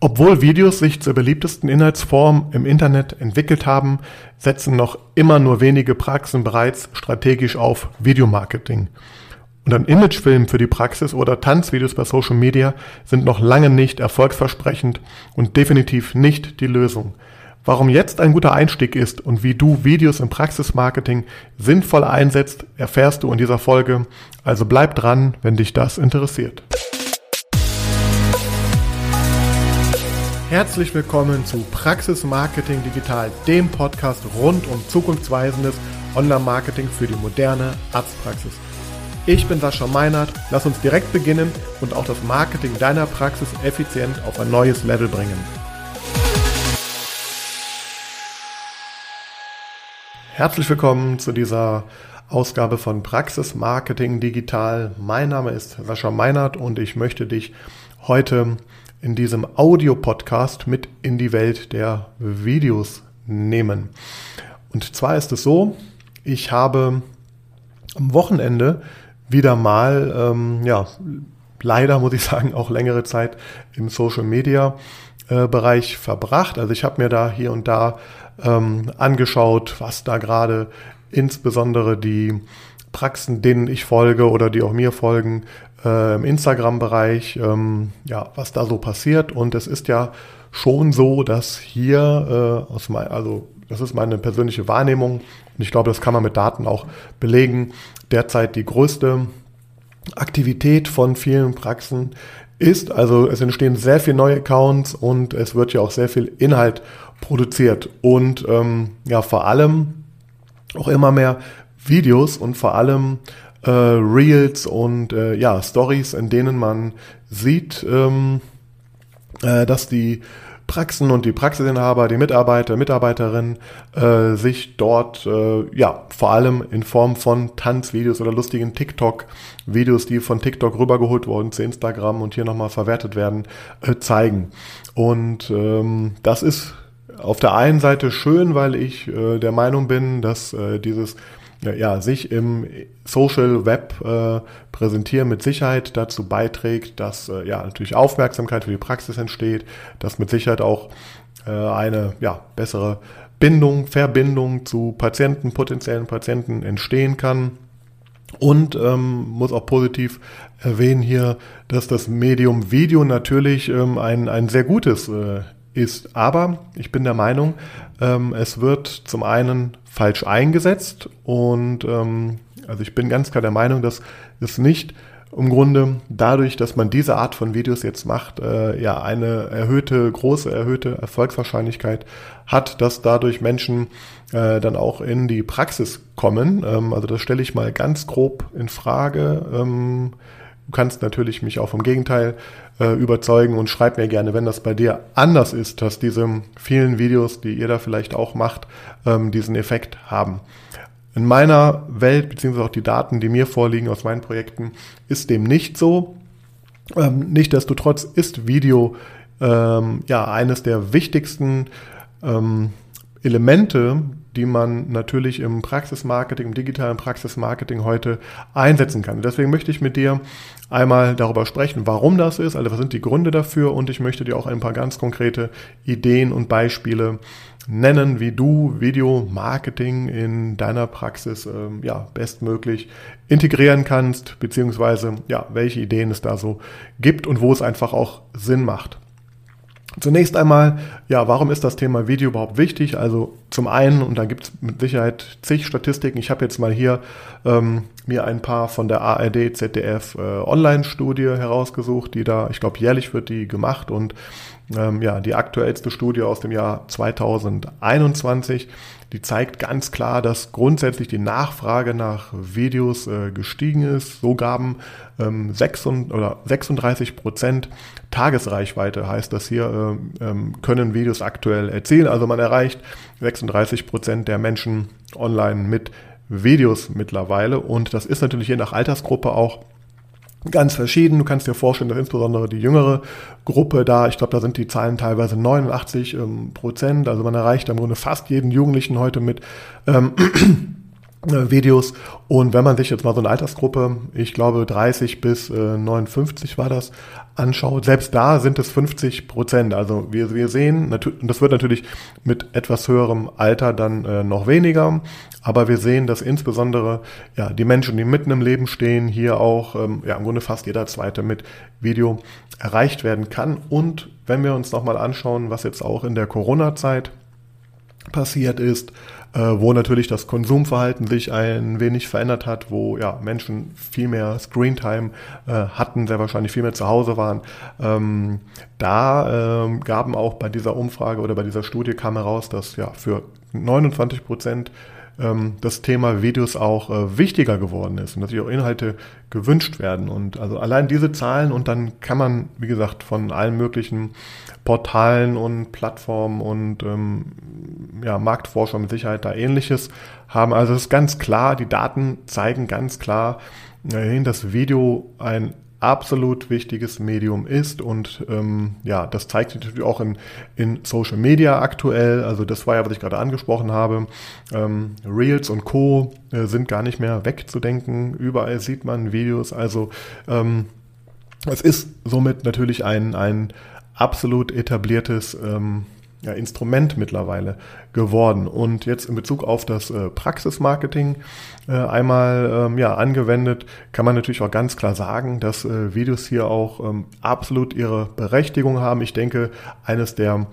Obwohl Videos sich zur beliebtesten Inhaltsform im Internet entwickelt haben, setzen noch immer nur wenige Praxen bereits strategisch auf Videomarketing. Und ein Imagefilm für die Praxis oder Tanzvideos bei Social Media sind noch lange nicht erfolgsversprechend und definitiv nicht die Lösung. Warum jetzt ein guter Einstieg ist und wie du Videos im Praxismarketing sinnvoll einsetzt, erfährst du in dieser Folge. Also bleib dran, wenn dich das interessiert. Herzlich willkommen zu Praxis Marketing Digital, dem Podcast rund um zukunftsweisendes Online-Marketing für die moderne Arztpraxis. Ich bin Sascha Meinert, lass uns direkt beginnen und auch das Marketing deiner Praxis effizient auf ein neues Level bringen. Herzlich willkommen zu dieser Ausgabe von Praxis Marketing Digital. Mein Name ist Sascha Meinert und ich möchte dich heute in diesem Audio-Podcast mit in die Welt der Videos nehmen. Und zwar ist es so, ich habe am Wochenende wieder mal, ähm, ja, leider muss ich sagen, auch längere Zeit im Social Media äh, Bereich verbracht. Also ich habe mir da hier und da ähm, angeschaut, was da gerade insbesondere die Praxen, denen ich folge oder die auch mir folgen, äh, im Instagram-Bereich, ähm, ja, was da so passiert. Und es ist ja schon so, dass hier, äh, aus mein, also das ist meine persönliche Wahrnehmung und ich glaube, das kann man mit Daten auch belegen, derzeit die größte Aktivität von vielen Praxen ist. Also es entstehen sehr viele neue Accounts und es wird ja auch sehr viel Inhalt produziert und ähm, ja vor allem auch immer mehr Videos und vor allem äh, Reels und äh, ja, Stories, in denen man sieht, ähm, äh, dass die Praxen und die Praxisinhaber, die Mitarbeiter, Mitarbeiterinnen äh, sich dort äh, ja vor allem in Form von Tanzvideos oder lustigen TikTok-Videos, die von TikTok rübergeholt wurden zu Instagram und hier nochmal verwertet werden, äh, zeigen. Und ähm, das ist auf der einen Seite schön, weil ich äh, der Meinung bin, dass äh, dieses ja, sich im Social Web äh, präsentieren mit Sicherheit dazu beiträgt, dass äh, ja natürlich Aufmerksamkeit für die Praxis entsteht, dass mit Sicherheit auch äh, eine ja, bessere Bindung, Verbindung zu Patienten, potenziellen Patienten entstehen kann. Und ähm, muss auch positiv erwähnen hier, dass das Medium Video natürlich ähm, ein, ein sehr gutes äh, ist. Aber ich bin der Meinung, ähm, es wird zum einen falsch eingesetzt und ähm, also ich bin ganz klar der Meinung, dass es nicht im Grunde dadurch, dass man diese Art von Videos jetzt macht, äh, ja eine erhöhte, große erhöhte Erfolgswahrscheinlichkeit hat, dass dadurch Menschen äh, dann auch in die Praxis kommen. Ähm, also das stelle ich mal ganz grob in Frage. Ähm, Du kannst natürlich mich auch vom Gegenteil äh, überzeugen und schreib mir gerne, wenn das bei dir anders ist, dass diese vielen Videos, die ihr da vielleicht auch macht, ähm, diesen Effekt haben. In meiner Welt, beziehungsweise auch die Daten, die mir vorliegen aus meinen Projekten, ist dem nicht so. Ähm, Nichtsdestotrotz ist Video ähm, ja eines der wichtigsten ähm, Elemente, die man natürlich im Praxismarketing, im digitalen Praxismarketing heute einsetzen kann. Deswegen möchte ich mit dir einmal darüber sprechen, warum das ist, also was sind die Gründe dafür und ich möchte dir auch ein paar ganz konkrete Ideen und Beispiele nennen, wie du Videomarketing in deiner Praxis ähm, ja, bestmöglich integrieren kannst, beziehungsweise ja, welche Ideen es da so gibt und wo es einfach auch Sinn macht. Zunächst einmal, ja, warum ist das Thema Video überhaupt wichtig? Also zum einen, und da gibt es mit Sicherheit zig Statistiken, ich habe jetzt mal hier ähm, mir ein paar von der ARD, ZDF äh, Online-Studie herausgesucht, die da, ich glaube, jährlich wird die gemacht und ähm, ja, die aktuellste Studie aus dem Jahr 2021 die zeigt ganz klar, dass grundsätzlich die Nachfrage nach Videos äh, gestiegen ist. So gaben ähm, 36, oder 36 Prozent Tagesreichweite, heißt das hier, äh, ähm, können Videos aktuell erzielen. Also man erreicht 36 Prozent der Menschen online mit Videos mittlerweile. Und das ist natürlich je nach Altersgruppe auch ganz verschieden. Du kannst dir vorstellen, dass insbesondere die jüngere Gruppe da, ich glaube, da sind die Zahlen teilweise 89 ähm, Prozent. Also man erreicht im Grunde fast jeden Jugendlichen heute mit ähm, äh, Videos. Und wenn man sich jetzt mal so eine Altersgruppe, ich glaube 30 bis äh, 59 war das, anschaut, selbst da sind es 50 Prozent. Also wir, wir sehen, das wird natürlich mit etwas höherem Alter dann äh, noch weniger, aber wir sehen, dass insbesondere ja, die Menschen, die mitten im Leben stehen, hier auch ähm, ja, im Grunde fast jeder zweite mit Video erreicht werden kann. Und wenn wir uns nochmal anschauen, was jetzt auch in der Corona-Zeit passiert ist, äh, wo natürlich das Konsumverhalten sich ein wenig verändert hat, wo ja Menschen viel mehr Screentime äh, hatten, sehr wahrscheinlich viel mehr zu Hause waren. Ähm, da ähm, gaben auch bei dieser Umfrage oder bei dieser Studie kam heraus, dass ja für 29 Prozent ähm, das Thema Videos auch äh, wichtiger geworden ist und dass sich auch Inhalte gewünscht werden. Und also allein diese Zahlen und dann kann man, wie gesagt, von allen möglichen Portalen und Plattformen und ähm, ja, Marktforscher mit Sicherheit da ähnliches haben. Also es ist ganz klar, die Daten zeigen ganz klar, äh, dass Video ein absolut wichtiges Medium ist und ähm, ja, das zeigt sich natürlich auch in, in Social Media aktuell. Also das war ja, was ich gerade angesprochen habe. Ähm, Reels und Co. Äh, sind gar nicht mehr wegzudenken. Überall sieht man Videos. Also ähm, es ist somit natürlich ein, ein absolut etabliertes ähm, ja, Instrument mittlerweile geworden. Und jetzt in Bezug auf das äh, Praxismarketing äh, einmal ähm, ja, angewendet, kann man natürlich auch ganz klar sagen, dass äh, Videos hier auch ähm, absolut ihre Berechtigung haben. Ich denke, eines der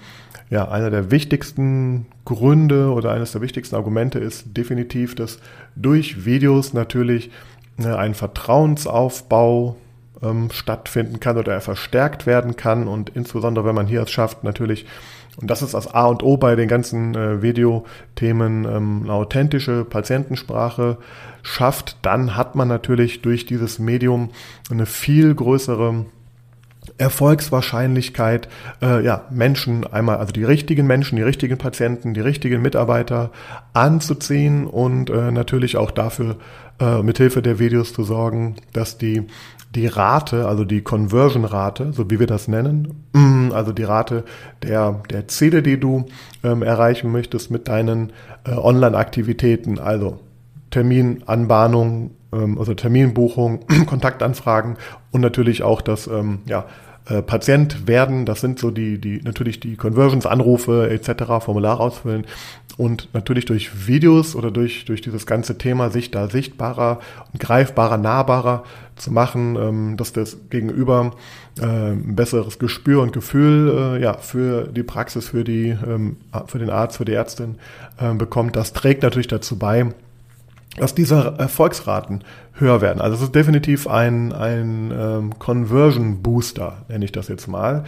ja, einer der wichtigsten Gründe oder eines der wichtigsten Argumente ist definitiv, dass durch Videos natürlich äh, ein Vertrauensaufbau ähm, stattfinden kann oder er verstärkt werden kann. Und insbesondere wenn man hier es schafft, natürlich und das ist das A und O bei den ganzen äh, Videothemen, ähm, eine authentische Patientensprache schafft, dann hat man natürlich durch dieses Medium eine viel größere Erfolgswahrscheinlichkeit, äh, ja, Menschen einmal, also die richtigen Menschen, die richtigen Patienten, die richtigen Mitarbeiter anzuziehen und äh, natürlich auch dafür äh, mithilfe der Videos zu sorgen, dass die die Rate, also die Conversion-Rate, so wie wir das nennen, mm, also die Rate der, der Ziele, die du ähm, erreichen möchtest mit deinen äh, Online-Aktivitäten, also Terminanbahnung, ähm, also Terminbuchung, Kontaktanfragen und natürlich auch das ähm, ja, äh, Patient werden, das sind so die, die natürlich die Conversions, Anrufe etc., Formular ausfüllen und natürlich durch Videos oder durch, durch dieses ganze Thema sich da sichtbarer und greifbarer, nahbarer zu machen, ähm, dass das Gegenüber äh, ein besseres Gespür und Gefühl äh, ja, für die Praxis, für, die, ähm, für den Arzt, für die Ärztin äh, bekommt. Das trägt natürlich dazu bei, dass diese Erfolgsraten höher werden. Also es ist definitiv ein, ein ähm, Conversion Booster, nenne ich das jetzt mal.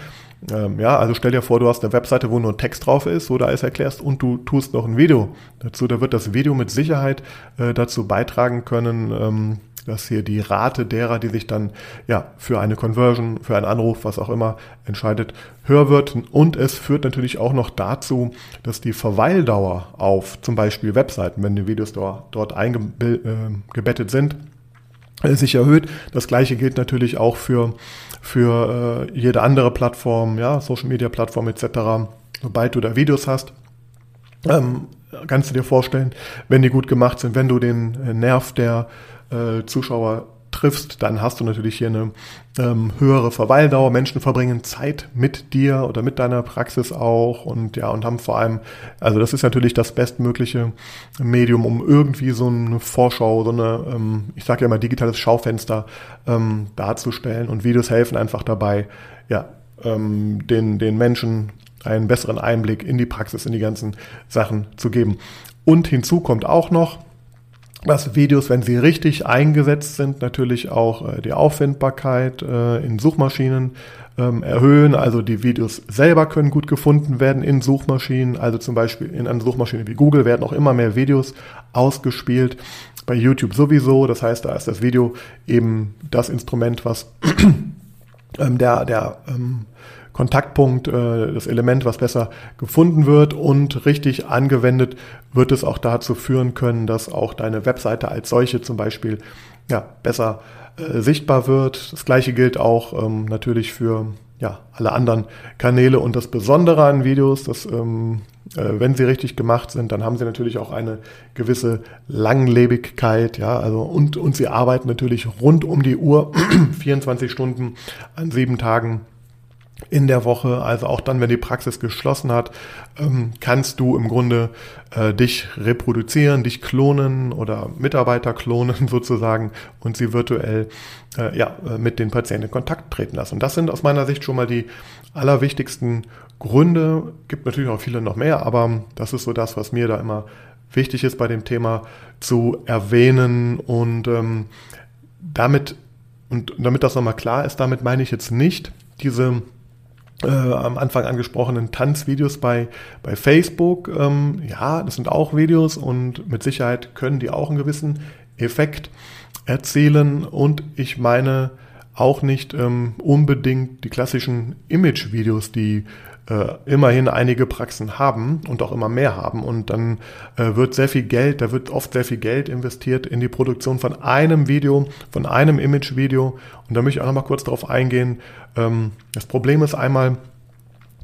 Ähm, ja, also stell dir vor, du hast eine Webseite, wo nur Text drauf ist, wo du alles erklärst und du tust noch ein Video dazu. Da wird das Video mit Sicherheit äh, dazu beitragen können, ähm, dass hier die Rate derer, die sich dann ja für eine Conversion, für einen Anruf, was auch immer entscheidet, höher wird. Und es führt natürlich auch noch dazu, dass die Verweildauer auf zum Beispiel Webseiten, wenn die Videos dort, eingebettet äh, sind, äh, sich erhöht. Das gleiche gilt natürlich auch für, für äh, jede andere Plattform, ja, Social Media Plattform etc. Sobald du da Videos hast, ähm, kannst du dir vorstellen, wenn die gut gemacht sind, wenn du den Nerv der äh, Zuschauer triffst, dann hast du natürlich hier eine ähm, höhere Verweildauer. Menschen verbringen Zeit mit dir oder mit deiner Praxis auch und ja, und haben vor allem, also das ist natürlich das bestmögliche Medium, um irgendwie so eine Vorschau, so eine, ähm, ich sage ja immer digitales Schaufenster ähm, darzustellen und Videos helfen einfach dabei, ja, ähm, den, den Menschen einen besseren Einblick in die Praxis, in die ganzen Sachen zu geben. Und hinzu kommt auch noch, dass Videos, wenn sie richtig eingesetzt sind, natürlich auch äh, die Auffindbarkeit äh, in Suchmaschinen ähm, erhöhen. Also die Videos selber können gut gefunden werden in Suchmaschinen. Also zum Beispiel in einer Suchmaschine wie Google werden auch immer mehr Videos ausgespielt. Bei YouTube sowieso. Das heißt, da ist das Video eben das Instrument, was ähm, der, der ähm, Kontaktpunkt, äh, das Element, was besser gefunden wird und richtig angewendet, wird es auch dazu führen können, dass auch deine Webseite als solche zum Beispiel ja, besser äh, sichtbar wird. Das gleiche gilt auch ähm, natürlich für ja, alle anderen Kanäle. Und das Besondere an Videos, dass ähm, äh, wenn sie richtig gemacht sind, dann haben sie natürlich auch eine gewisse Langlebigkeit, ja, also und, und sie arbeiten natürlich rund um die Uhr, 24 Stunden an sieben Tagen in der Woche, also auch dann, wenn die Praxis geschlossen hat, ähm, kannst du im Grunde äh, dich reproduzieren, dich klonen oder Mitarbeiter klonen sozusagen und sie virtuell äh, ja, äh, mit den Patienten in Kontakt treten lassen. Und das sind aus meiner Sicht schon mal die allerwichtigsten Gründe. Gibt natürlich auch viele noch mehr, aber das ist so das, was mir da immer wichtig ist bei dem Thema zu erwähnen und ähm, damit und damit das nochmal klar ist, damit meine ich jetzt nicht diese äh, am Anfang angesprochenen Tanzvideos bei, bei Facebook. Ähm, ja, das sind auch Videos und mit Sicherheit können die auch einen gewissen Effekt erzielen. Und ich meine auch nicht ähm, unbedingt die klassischen Image-Videos, die äh, immerhin einige Praxen haben und auch immer mehr haben. Und dann äh, wird sehr viel Geld, da wird oft sehr viel Geld investiert in die Produktion von einem Video, von einem Image-Video. Und da möchte ich auch noch mal kurz darauf eingehen. Ähm, das Problem ist einmal,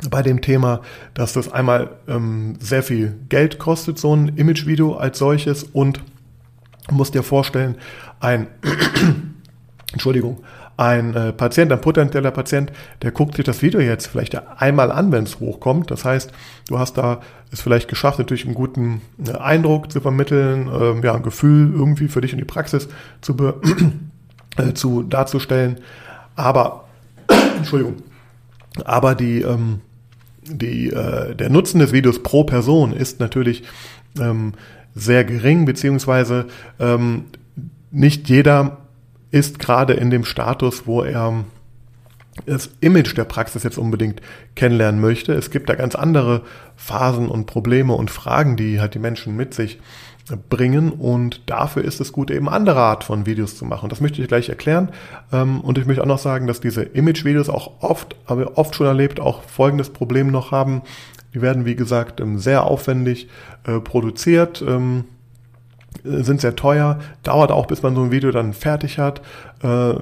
bei dem Thema, dass das einmal ähm, sehr viel Geld kostet, so ein Image-Video als solches und musst dir vorstellen, ein Entschuldigung, ein äh, Patient, ein potenzieller Patient, der guckt sich das Video jetzt vielleicht einmal an, wenn es hochkommt. Das heißt, du hast da es vielleicht geschafft, natürlich einen guten äh, Eindruck zu vermitteln, äh, ja, ein Gefühl irgendwie für dich in die Praxis zu, be äh, zu darzustellen. Aber, Entschuldigung, aber die, ähm, die, äh, der Nutzen des Videos pro Person ist natürlich ähm, sehr gering, beziehungsweise ähm, nicht jeder ist gerade in dem Status, wo er das Image der Praxis jetzt unbedingt kennenlernen möchte. Es gibt da ganz andere Phasen und Probleme und Fragen, die halt die Menschen mit sich bringen und dafür ist es gut, eben andere Art von Videos zu machen. Das möchte ich gleich erklären ähm, und ich möchte auch noch sagen, dass diese Image-Videos auch oft, aber oft schon erlebt, auch folgendes Problem noch haben. Die werden, wie gesagt, ähm, sehr aufwendig äh, produziert ähm, sind sehr teuer, dauert auch, bis man so ein Video dann fertig hat, äh,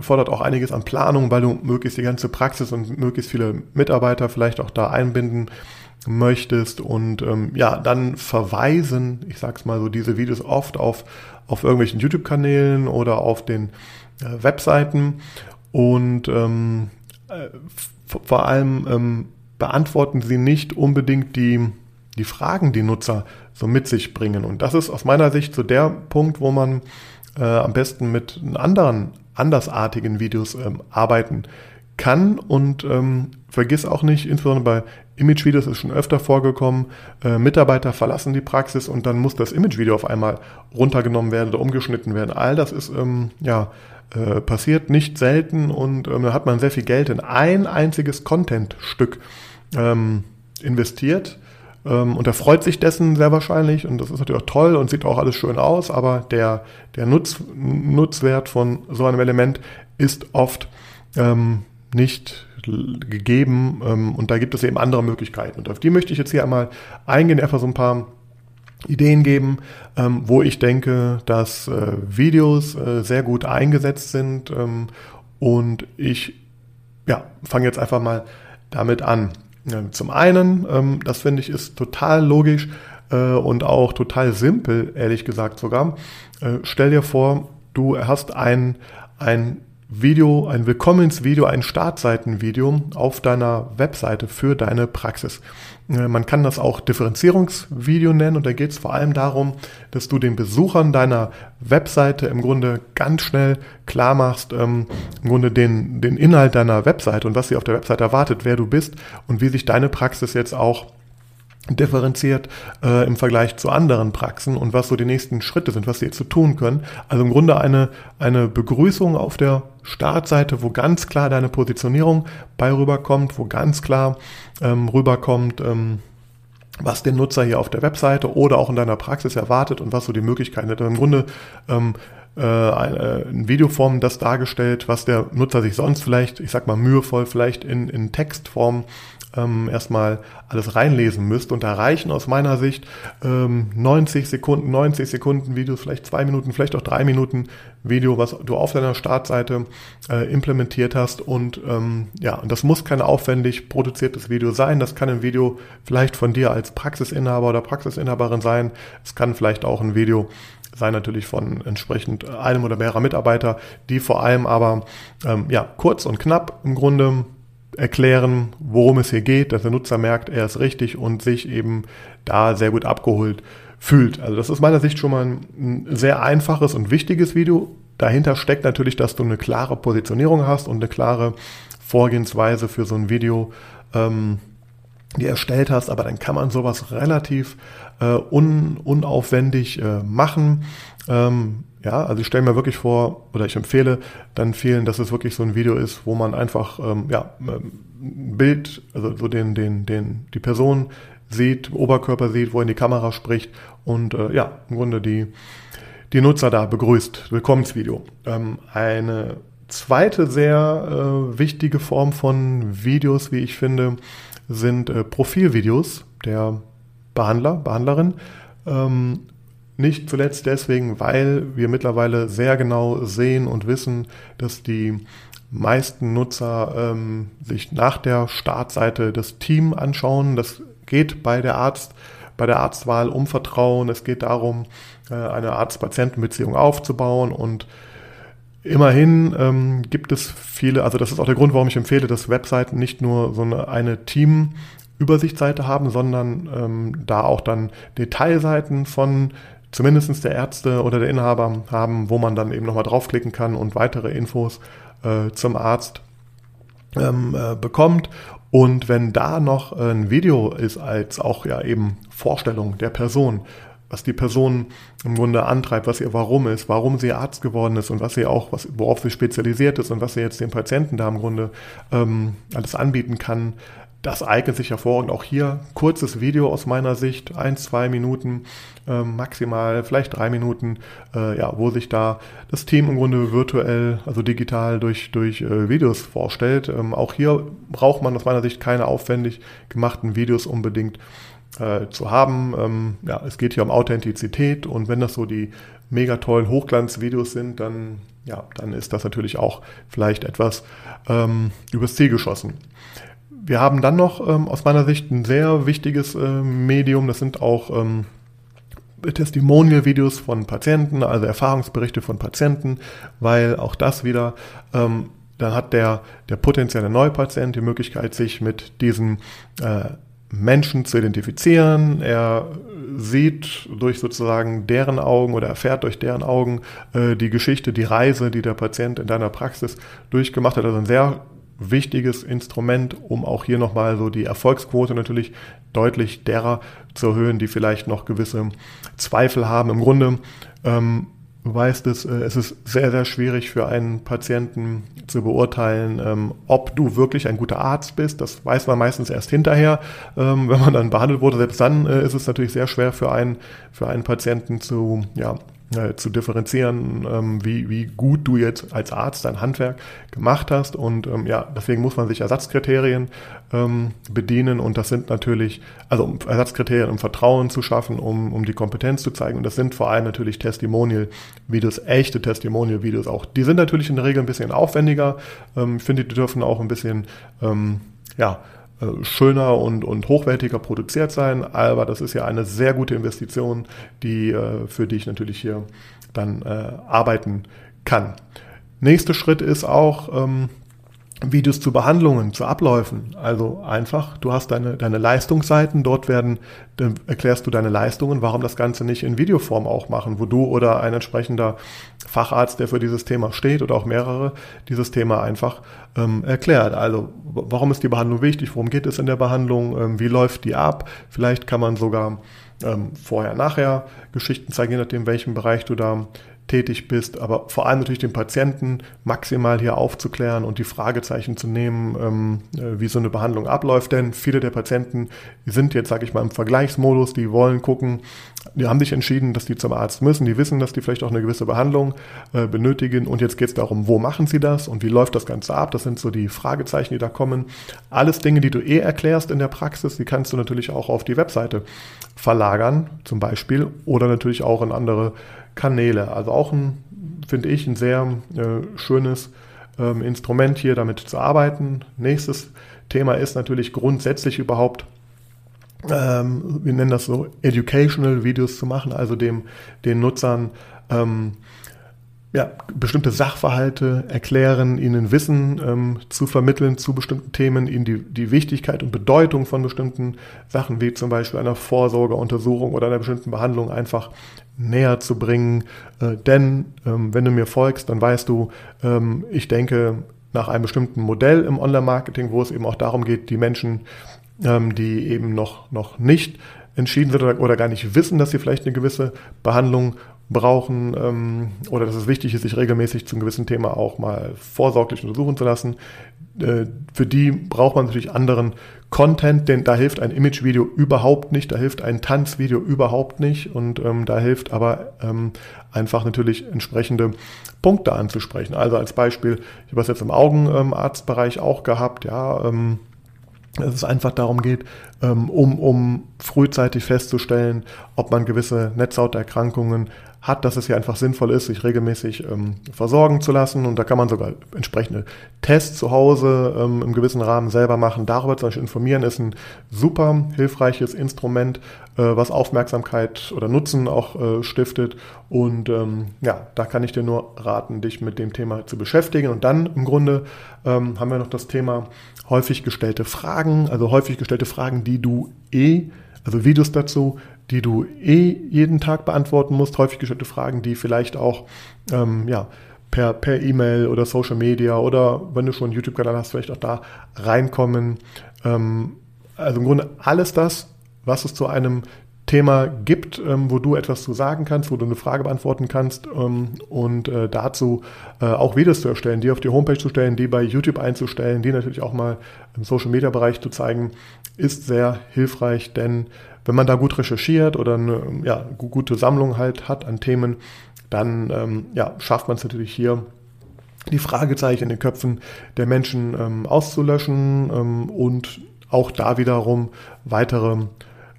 fordert auch einiges an Planung, weil du möglichst die ganze Praxis und möglichst viele Mitarbeiter vielleicht auch da einbinden möchtest. Und ähm, ja, dann verweisen, ich sag's mal so, diese Videos oft auf, auf irgendwelchen YouTube-Kanälen oder auf den äh, Webseiten. Und ähm, äh, vor allem ähm, beantworten sie nicht unbedingt die, die Fragen, die Nutzer so mit sich bringen. Und das ist aus meiner Sicht so der Punkt, wo man äh, am besten mit anderen andersartigen Videos ähm, arbeiten kann und ähm, vergiss auch nicht, insbesondere bei Image-Videos ist schon öfter vorgekommen, äh, Mitarbeiter verlassen die Praxis und dann muss das Image-Video auf einmal runtergenommen werden oder umgeschnitten werden. All das ist ähm, ja äh, passiert nicht selten und ähm, da hat man sehr viel Geld in ein einziges Content-Stück ähm, investiert und er freut sich dessen sehr wahrscheinlich und das ist natürlich auch toll und sieht auch alles schön aus, aber der, der Nutz, Nutzwert von so einem Element ist oft ähm, nicht gegeben ähm, und da gibt es eben andere Möglichkeiten. Und auf die möchte ich jetzt hier einmal eingehen, einfach so ein paar Ideen geben, ähm, wo ich denke, dass äh, Videos äh, sehr gut eingesetzt sind ähm, und ich ja, fange jetzt einfach mal damit an. Zum einen, ähm, das finde ich ist total logisch äh, und auch total simpel, ehrlich gesagt sogar. Äh, stell dir vor, du hast ein, ein Video, ein Willkommensvideo, ein Startseitenvideo auf deiner Webseite für deine Praxis. Äh, man kann das auch Differenzierungsvideo nennen und da geht es vor allem darum, dass du den Besuchern deiner Webseite im Grunde ganz schnell klar machst, ähm, im Grunde den, den Inhalt deiner Webseite und was sie auf der Webseite erwartet, wer du bist und wie sich deine Praxis jetzt auch differenziert äh, im Vergleich zu anderen Praxen und was so die nächsten Schritte sind, was sie jetzt zu so tun können. Also im Grunde eine, eine Begrüßung auf der Startseite, wo ganz klar deine Positionierung bei rüberkommt, wo ganz klar ähm, rüberkommt, ähm, was den Nutzer hier auf der Webseite oder auch in deiner Praxis erwartet und was so die Möglichkeiten hat. Also Im Grunde ähm, äh, äh, in Videoform das dargestellt, was der Nutzer sich sonst vielleicht, ich sag mal mühevoll, vielleicht in, in Textform ähm, erstmal alles reinlesen müsst. Und da reichen aus meiner Sicht ähm, 90 Sekunden, 90 Sekunden Videos, vielleicht zwei Minuten, vielleicht auch drei Minuten Video, was du auf deiner Startseite äh, implementiert hast. Und ähm, ja, und das muss kein aufwendig produziertes Video sein. Das kann ein Video vielleicht von dir als Praxisinhaber oder Praxisinhaberin sein. Es kann vielleicht auch ein Video sein natürlich von entsprechend einem oder mehrerer Mitarbeiter, die vor allem aber ähm, ja kurz und knapp im Grunde erklären, worum es hier geht, dass der Nutzer merkt, er ist richtig und sich eben da sehr gut abgeholt fühlt. Also das ist meiner Sicht schon mal ein sehr einfaches und wichtiges Video. Dahinter steckt natürlich, dass du eine klare Positionierung hast und eine klare Vorgehensweise für so ein Video, ähm, die erstellt hast, aber dann kann man sowas relativ äh, un, unaufwendig äh, machen. Ähm, ja, also ich stelle mir wirklich vor, oder ich empfehle dann vielen, dass es wirklich so ein Video ist, wo man einfach ähm, ja, ähm, Bild, also so den, den, den, die Person sieht, Oberkörper sieht, wo in die Kamera spricht und äh, ja, im Grunde die, die Nutzer da begrüßt. Willkommensvideo. Ähm, eine zweite sehr äh, wichtige Form von Videos, wie ich finde, sind äh, Profilvideos der Behandler, Behandlerin. Ähm, nicht zuletzt deswegen, weil wir mittlerweile sehr genau sehen und wissen, dass die meisten Nutzer ähm, sich nach der Startseite das Team anschauen. Das geht bei der Arzt, bei der Arztwahl um Vertrauen. Es geht darum, äh, eine Arzt-Patienten-Beziehung aufzubauen und Immerhin ähm, gibt es viele, also das ist auch der Grund, warum ich empfehle, dass Webseiten nicht nur so eine, eine Team-Übersichtsseite haben, sondern ähm, da auch dann Detailseiten von zumindestens der Ärzte oder der Inhaber haben, wo man dann eben nochmal draufklicken kann und weitere Infos äh, zum Arzt ähm, äh, bekommt. Und wenn da noch ein Video ist als auch ja eben Vorstellung der Person, was die Person im Grunde antreibt, was ihr Warum ist, warum sie Arzt geworden ist und was sie auch, was, worauf sie spezialisiert ist und was sie jetzt den Patienten da im Grunde ähm, alles anbieten kann, das eignet sich hervorragend. Auch hier kurzes Video aus meiner Sicht, ein, zwei Minuten äh, maximal, vielleicht drei Minuten, äh, ja, wo sich da das Team im Grunde virtuell, also digital durch, durch äh, Videos vorstellt. Ähm, auch hier braucht man aus meiner Sicht keine aufwendig gemachten Videos unbedingt äh, zu haben. Ähm, ja, es geht hier um Authentizität und wenn das so die mega tollen Hochglanzvideos sind, dann ja, dann ist das natürlich auch vielleicht etwas ähm, übers Ziel geschossen. Wir haben dann noch ähm, aus meiner Sicht ein sehr wichtiges äh, Medium, das sind auch ähm, Testimonial-Videos von Patienten, also Erfahrungsberichte von Patienten, weil auch das wieder, ähm, dann hat der, der potenzielle Neupatient die Möglichkeit, sich mit diesen äh, Menschen zu identifizieren. Er sieht durch sozusagen deren Augen oder erfährt durch deren Augen äh, die Geschichte, die Reise, die der Patient in deiner Praxis durchgemacht hat. Also ein sehr wichtiges Instrument, um auch hier nochmal so die Erfolgsquote natürlich deutlich derer zu erhöhen, die vielleicht noch gewisse Zweifel haben. Im Grunde, ähm, weißt es, äh, es ist sehr, sehr schwierig für einen Patienten zu beurteilen, ähm, ob du wirklich ein guter Arzt bist. Das weiß man meistens erst hinterher, ähm, wenn man dann behandelt wurde. Selbst dann äh, ist es natürlich sehr schwer für einen, für einen Patienten zu, ja, äh, zu differenzieren, ähm, wie, wie gut du jetzt als Arzt dein Handwerk gemacht hast. Und ähm, ja, deswegen muss man sich Ersatzkriterien ähm, bedienen. Und das sind natürlich, also um Ersatzkriterien, um Vertrauen zu schaffen, um, um die Kompetenz zu zeigen. Und das sind vor allem natürlich Testimonial-Videos, echte Testimonial-Videos auch. Die sind natürlich in der Regel ein bisschen aufwendiger. Ähm, ich finde, die dürfen auch ein bisschen, ähm, ja, schöner und, und hochwertiger produziert sein, aber das ist ja eine sehr gute Investition, die, äh, für die ich natürlich hier dann äh, arbeiten kann. Nächster Schritt ist auch, ähm, Videos zu Behandlungen, zu Abläufen. Also einfach, du hast deine, deine Leistungsseiten, dort werden, erklärst du deine Leistungen, warum das Ganze nicht in Videoform auch machen, wo du oder ein entsprechender Facharzt, der für dieses Thema steht oder auch mehrere, dieses Thema einfach ähm, erklärt. Also warum ist die Behandlung wichtig, worum geht es in der Behandlung, ähm, wie läuft die ab, vielleicht kann man sogar ähm, vorher, nachher Geschichten zeigen, je nachdem, welchem Bereich du da tätig bist, aber vor allem natürlich den Patienten maximal hier aufzuklären und die Fragezeichen zu nehmen, ähm, äh, wie so eine Behandlung abläuft. Denn viele der Patienten sind jetzt, sage ich mal, im Vergleichsmodus, die wollen gucken, die haben sich entschieden, dass die zum Arzt müssen, die wissen, dass die vielleicht auch eine gewisse Behandlung äh, benötigen und jetzt geht es darum, wo machen sie das und wie läuft das Ganze ab. Das sind so die Fragezeichen, die da kommen. Alles Dinge, die du eh erklärst in der Praxis, die kannst du natürlich auch auf die Webseite verlagern, zum Beispiel, oder natürlich auch in andere Kanäle. Also auch ein, finde ich, ein sehr äh, schönes ähm, Instrument hier damit zu arbeiten. Nächstes Thema ist natürlich grundsätzlich überhaupt, ähm, wir nennen das so, educational Videos zu machen, also dem, den Nutzern ähm, ja, bestimmte Sachverhalte erklären, ihnen Wissen ähm, zu vermitteln zu bestimmten Themen, ihnen die, die Wichtigkeit und Bedeutung von bestimmten Sachen, wie zum Beispiel einer Vorsorgeuntersuchung oder einer bestimmten Behandlung einfach näher zu bringen. Äh, denn ähm, wenn du mir folgst, dann weißt du, ähm, ich denke nach einem bestimmten Modell im Online-Marketing, wo es eben auch darum geht, die Menschen, ähm, die eben noch, noch nicht entschieden sind oder, oder gar nicht wissen, dass sie vielleicht eine gewisse Behandlung brauchen ähm, oder dass es wichtig ist, sich regelmäßig zu einem gewissen Thema auch mal vorsorglich untersuchen zu lassen. Äh, für die braucht man natürlich anderen Content, denn da hilft ein Imagevideo überhaupt nicht, da hilft ein Tanzvideo überhaupt nicht und ähm, da hilft aber ähm, einfach natürlich entsprechende Punkte anzusprechen. Also als Beispiel, ich habe es jetzt im Augenarztbereich auch gehabt, ja, ähm, dass es einfach darum geht, ähm, um, um frühzeitig festzustellen, ob man gewisse Netzhauterkrankungen hat, dass es hier einfach sinnvoll ist, sich regelmäßig ähm, versorgen zu lassen. Und da kann man sogar entsprechende Tests zu Hause ähm, im gewissen Rahmen selber machen. Darüber zum Beispiel informieren ist ein super hilfreiches Instrument, äh, was Aufmerksamkeit oder Nutzen auch äh, stiftet. Und ähm, ja, da kann ich dir nur raten, dich mit dem Thema zu beschäftigen. Und dann im Grunde ähm, haben wir noch das Thema häufig gestellte Fragen, also häufig gestellte Fragen, die du eh also Videos dazu, die du eh jeden Tag beantworten musst, häufig gestellte Fragen, die vielleicht auch ähm, ja, per, per E-Mail oder Social Media oder wenn du schon einen YouTube-Kanal hast, vielleicht auch da reinkommen. Ähm, also im Grunde alles das, was es zu einem Thema gibt, ähm, wo du etwas zu sagen kannst, wo du eine Frage beantworten kannst ähm, und äh, dazu äh, auch Videos zu erstellen, die auf die Homepage zu stellen, die bei YouTube einzustellen, die natürlich auch mal im Social Media Bereich zu zeigen, ist sehr hilfreich, denn wenn man da gut recherchiert oder eine ja, gute Sammlung halt hat an Themen, dann ähm, ja, schafft man es natürlich hier, die Fragezeichen in den Köpfen der Menschen ähm, auszulöschen ähm, und auch da wiederum weitere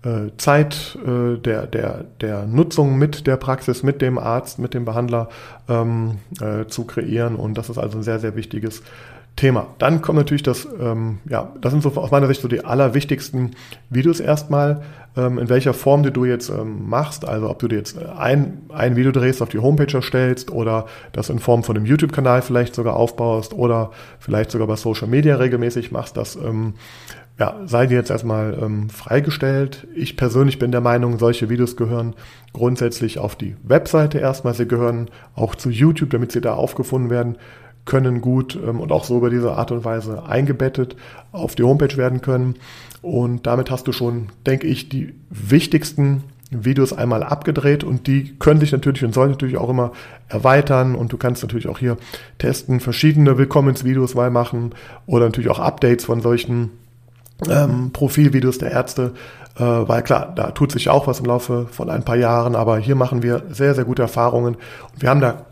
äh, Zeit äh, der, der, der Nutzung mit der Praxis, mit dem Arzt, mit dem Behandler ähm, äh, zu kreieren. Und das ist also ein sehr, sehr wichtiges Thema. Dann kommt natürlich das, ähm, ja, das sind so aus meiner Sicht so die allerwichtigsten Videos erstmal, ähm, in welcher Form die du jetzt ähm, machst. Also ob du dir jetzt ein, ein Video drehst, auf die Homepage erstellst oder das in Form von einem YouTube-Kanal vielleicht sogar aufbaust oder vielleicht sogar bei Social Media regelmäßig machst, das ähm, ja, sei dir jetzt erstmal ähm, freigestellt. Ich persönlich bin der Meinung, solche Videos gehören grundsätzlich auf die Webseite erstmal. Sie gehören auch zu YouTube, damit sie da aufgefunden werden können gut ähm, und auch so über diese Art und Weise eingebettet auf die Homepage werden können. Und damit hast du schon, denke ich, die wichtigsten Videos einmal abgedreht und die können sich natürlich und sollen natürlich auch immer erweitern und du kannst natürlich auch hier testen, verschiedene Willkommensvideos mal machen oder natürlich auch Updates von solchen ähm, Profilvideos der Ärzte, äh, weil klar, da tut sich auch was im Laufe von ein paar Jahren, aber hier machen wir sehr, sehr gute Erfahrungen. Und wir haben da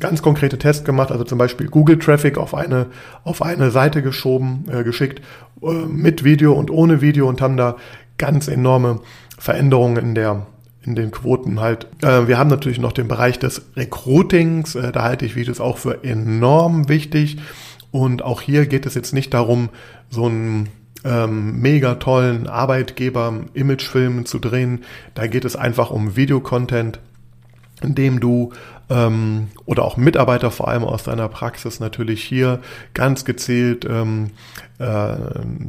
ganz konkrete Tests gemacht, also zum Beispiel Google Traffic auf eine, auf eine Seite geschoben, äh, geschickt, äh, mit Video und ohne Video und haben da ganz enorme Veränderungen in der in den Quoten halt. Äh, wir haben natürlich noch den Bereich des Recruitings, äh, da halte ich Videos auch für enorm wichtig. Und auch hier geht es jetzt nicht darum, so einen ähm, mega tollen Arbeitgeber-Imagefilm zu drehen. Da geht es einfach um Videocontent, in dem du ähm, oder auch Mitarbeiter vor allem aus deiner Praxis natürlich hier ganz gezielt ähm, äh,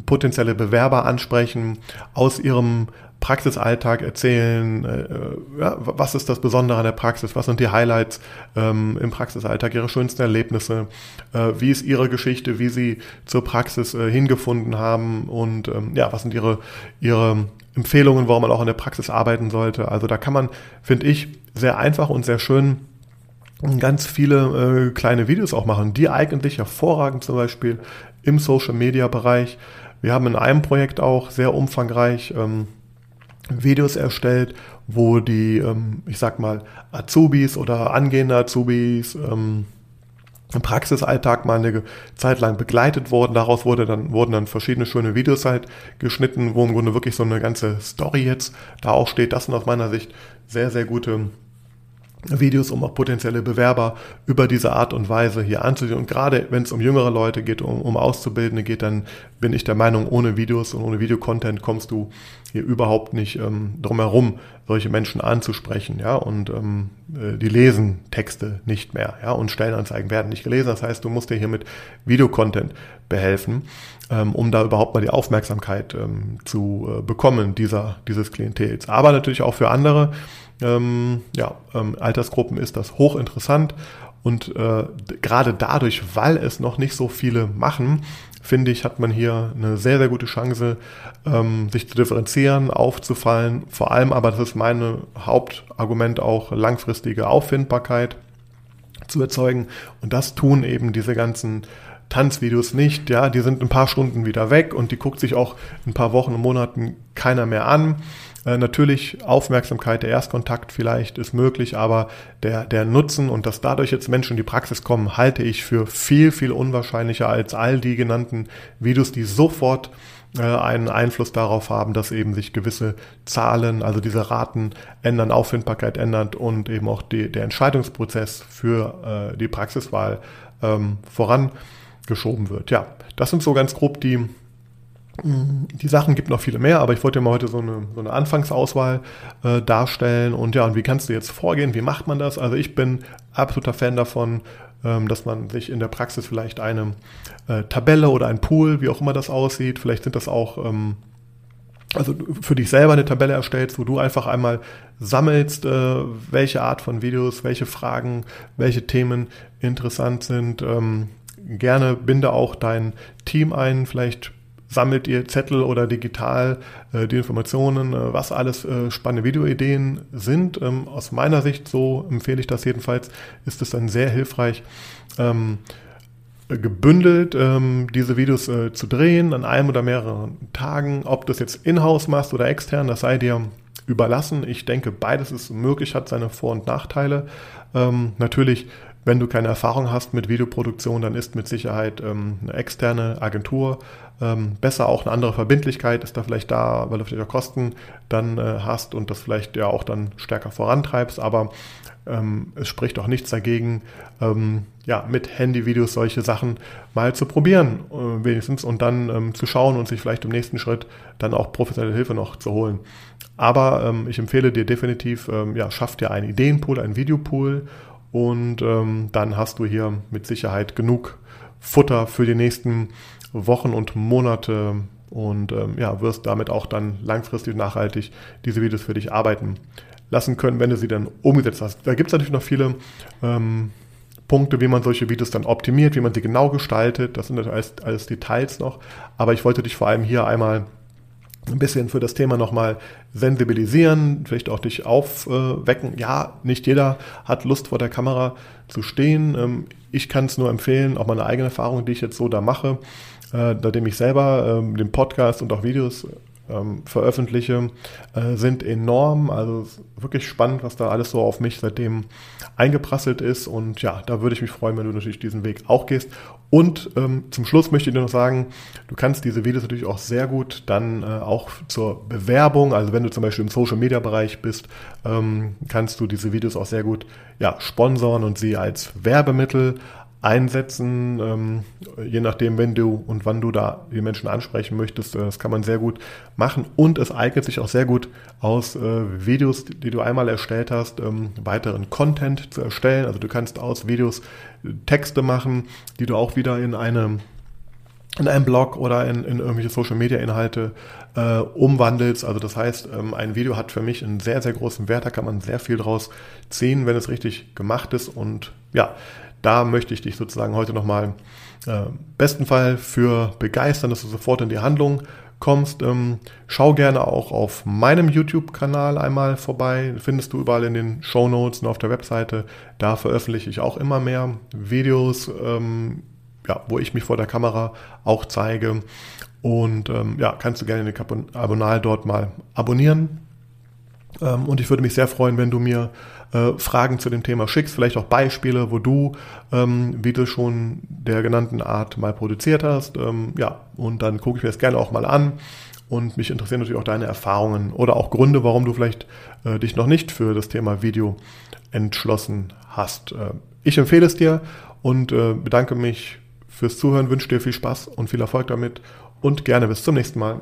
potenzielle Bewerber ansprechen, aus ihrem Praxisalltag erzählen, äh, ja, was ist das Besondere an der Praxis, was sind die Highlights ähm, im Praxisalltag, ihre schönsten Erlebnisse, äh, wie ist ihre Geschichte, wie sie zur Praxis äh, hingefunden haben? Und ähm, ja, was sind ihre, ihre Empfehlungen, warum man auch in der Praxis arbeiten sollte. Also da kann man, finde ich, sehr einfach und sehr schön ganz viele äh, kleine Videos auch machen, die eigentlich hervorragend zum Beispiel im Social Media Bereich. Wir haben in einem Projekt auch sehr umfangreich ähm, Videos erstellt, wo die, ähm, ich sag mal, Azubis oder angehende Azubis ähm, im Praxisalltag mal eine Zeit lang begleitet wurden. Daraus wurde dann, wurden dann verschiedene schöne Videos halt geschnitten, wo im Grunde wirklich so eine ganze Story jetzt da auch steht. Das sind aus meiner Sicht sehr, sehr gute Videos, um auch potenzielle Bewerber über diese Art und Weise hier anzusehen. Und gerade wenn es um jüngere Leute geht, um, um Auszubildende geht, dann bin ich der Meinung, ohne Videos und ohne Videocontent kommst du hier überhaupt nicht ähm, drumherum, solche Menschen anzusprechen. Ja, und ähm, äh, die lesen Texte nicht mehr. Ja, und Stellenanzeigen werden nicht gelesen. Das heißt, du musst dir hier mit Videocontent behelfen, ähm, um da überhaupt mal die Aufmerksamkeit ähm, zu äh, bekommen dieser dieses Klientels. Aber natürlich auch für andere ähm, ja, ähm, Altersgruppen ist das hochinteressant und äh, gerade dadurch, weil es noch nicht so viele machen, finde ich, hat man hier eine sehr, sehr gute Chance, ähm, sich zu differenzieren, aufzufallen. Vor allem aber, das ist mein Hauptargument, auch langfristige Auffindbarkeit zu erzeugen. Und das tun eben diese ganzen Tanzvideos nicht. Ja, die sind ein paar Stunden wieder weg und die guckt sich auch ein paar Wochen und Monaten keiner mehr an. Äh, natürlich Aufmerksamkeit, der Erstkontakt vielleicht ist möglich, aber der, der Nutzen und dass dadurch jetzt Menschen in die Praxis kommen, halte ich für viel, viel unwahrscheinlicher als all die genannten Videos, die sofort äh, einen Einfluss darauf haben, dass eben sich gewisse Zahlen, also diese Raten ändern, Auffindbarkeit ändert und eben auch die, der Entscheidungsprozess für äh, die Praxiswahl ähm, vorangeschoben wird. Ja, das sind so ganz grob die die Sachen gibt noch viele mehr, aber ich wollte dir mal heute so eine, so eine Anfangsauswahl äh, darstellen. Und ja, und wie kannst du jetzt vorgehen? Wie macht man das? Also ich bin absoluter Fan davon, ähm, dass man sich in der Praxis vielleicht eine äh, Tabelle oder ein Pool, wie auch immer das aussieht, vielleicht sind das auch, ähm, also für dich selber eine Tabelle erstellst, wo du einfach einmal sammelst, äh, welche Art von Videos, welche Fragen, welche Themen interessant sind. Ähm, gerne binde auch dein Team ein, vielleicht sammelt ihr Zettel oder digital äh, die Informationen, äh, was alles äh, spannende Videoideen sind. Ähm, aus meiner Sicht, so empfehle ich das jedenfalls, ist es dann sehr hilfreich, ähm, gebündelt ähm, diese Videos äh, zu drehen an einem oder mehreren Tagen. Ob du das jetzt in-house machst oder extern, das sei dir überlassen. Ich denke, beides ist möglich, hat seine Vor- und Nachteile. Ähm, natürlich wenn du keine Erfahrung hast mit Videoproduktion, dann ist mit Sicherheit ähm, eine externe Agentur ähm, besser. Auch eine andere Verbindlichkeit ist da vielleicht da, weil du vielleicht auch Kosten dann äh, hast und das vielleicht ja auch dann stärker vorantreibst. Aber ähm, es spricht auch nichts dagegen, ähm, ja, mit Handyvideos solche Sachen mal zu probieren, äh, wenigstens, und dann ähm, zu schauen und sich vielleicht im nächsten Schritt dann auch professionelle Hilfe noch zu holen. Aber ähm, ich empfehle dir definitiv, ja, schaff dir einen Ideenpool, einen Videopool und ähm, dann hast du hier mit Sicherheit genug Futter für die nächsten Wochen und Monate und ähm, ja, wirst damit auch dann langfristig nachhaltig diese Videos für dich arbeiten lassen können, wenn du sie dann umgesetzt hast. Da gibt es natürlich noch viele ähm, Punkte, wie man solche Videos dann optimiert, wie man sie genau gestaltet. Das sind alles, alles Details noch. Aber ich wollte dich vor allem hier einmal ein bisschen für das Thema nochmal sensibilisieren, vielleicht auch dich aufwecken. Ja, nicht jeder hat Lust vor der Kamera zu stehen. Ähm, ich kann es nur empfehlen, auch meine eigene Erfahrung, die ich jetzt so da mache, äh, nachdem ich selber ähm, den Podcast und auch Videos ähm, veröffentliche, äh, sind enorm. Also wirklich spannend, was da alles so auf mich seitdem eingeprasselt ist. Und ja, da würde ich mich freuen, wenn du natürlich diesen Weg auch gehst. Und ähm, zum Schluss möchte ich dir noch sagen, du kannst diese Videos natürlich auch sehr gut dann äh, auch zur Bewerbung, also wenn du zum Beispiel im Social Media Bereich bist, ähm, kannst du diese Videos auch sehr gut ja, sponsern und sie als Werbemittel einsetzen, ähm, je nachdem, wenn du und wann du da die Menschen ansprechen möchtest. Äh, das kann man sehr gut machen und es eignet sich auch sehr gut aus äh, Videos, die du einmal erstellt hast, ähm, weiteren Content zu erstellen. Also du kannst aus Videos äh, Texte machen, die du auch wieder in eine in einem Blog oder in, in irgendwelche Social Media Inhalte äh, umwandelst. Also das heißt, ähm, ein Video hat für mich einen sehr, sehr großen Wert. Da kann man sehr viel draus ziehen, wenn es richtig gemacht ist. Und ja, da möchte ich dich sozusagen heute nochmal äh, besten Fall für begeistern, dass du sofort in die Handlung kommst, ähm, schau gerne auch auf meinem YouTube-Kanal einmal vorbei. Findest du überall in den Show Notes und auf der Webseite. Da veröffentliche ich auch immer mehr Videos, ähm, ja, wo ich mich vor der Kamera auch zeige. Und ähm, ja, kannst du gerne den Abonnal dort mal abonnieren. Ähm, und ich würde mich sehr freuen, wenn du mir äh, Fragen zu dem Thema schickst, vielleicht auch Beispiele, wo du ähm, Videos schon der genannten Art mal produziert hast. Ähm, ja, und dann gucke ich mir das gerne auch mal an. Und mich interessieren natürlich auch deine Erfahrungen oder auch Gründe, warum du vielleicht äh, dich noch nicht für das Thema Video entschlossen hast. Äh, ich empfehle es dir und äh, bedanke mich fürs Zuhören, wünsche dir viel Spaß und viel Erfolg damit und gerne bis zum nächsten Mal.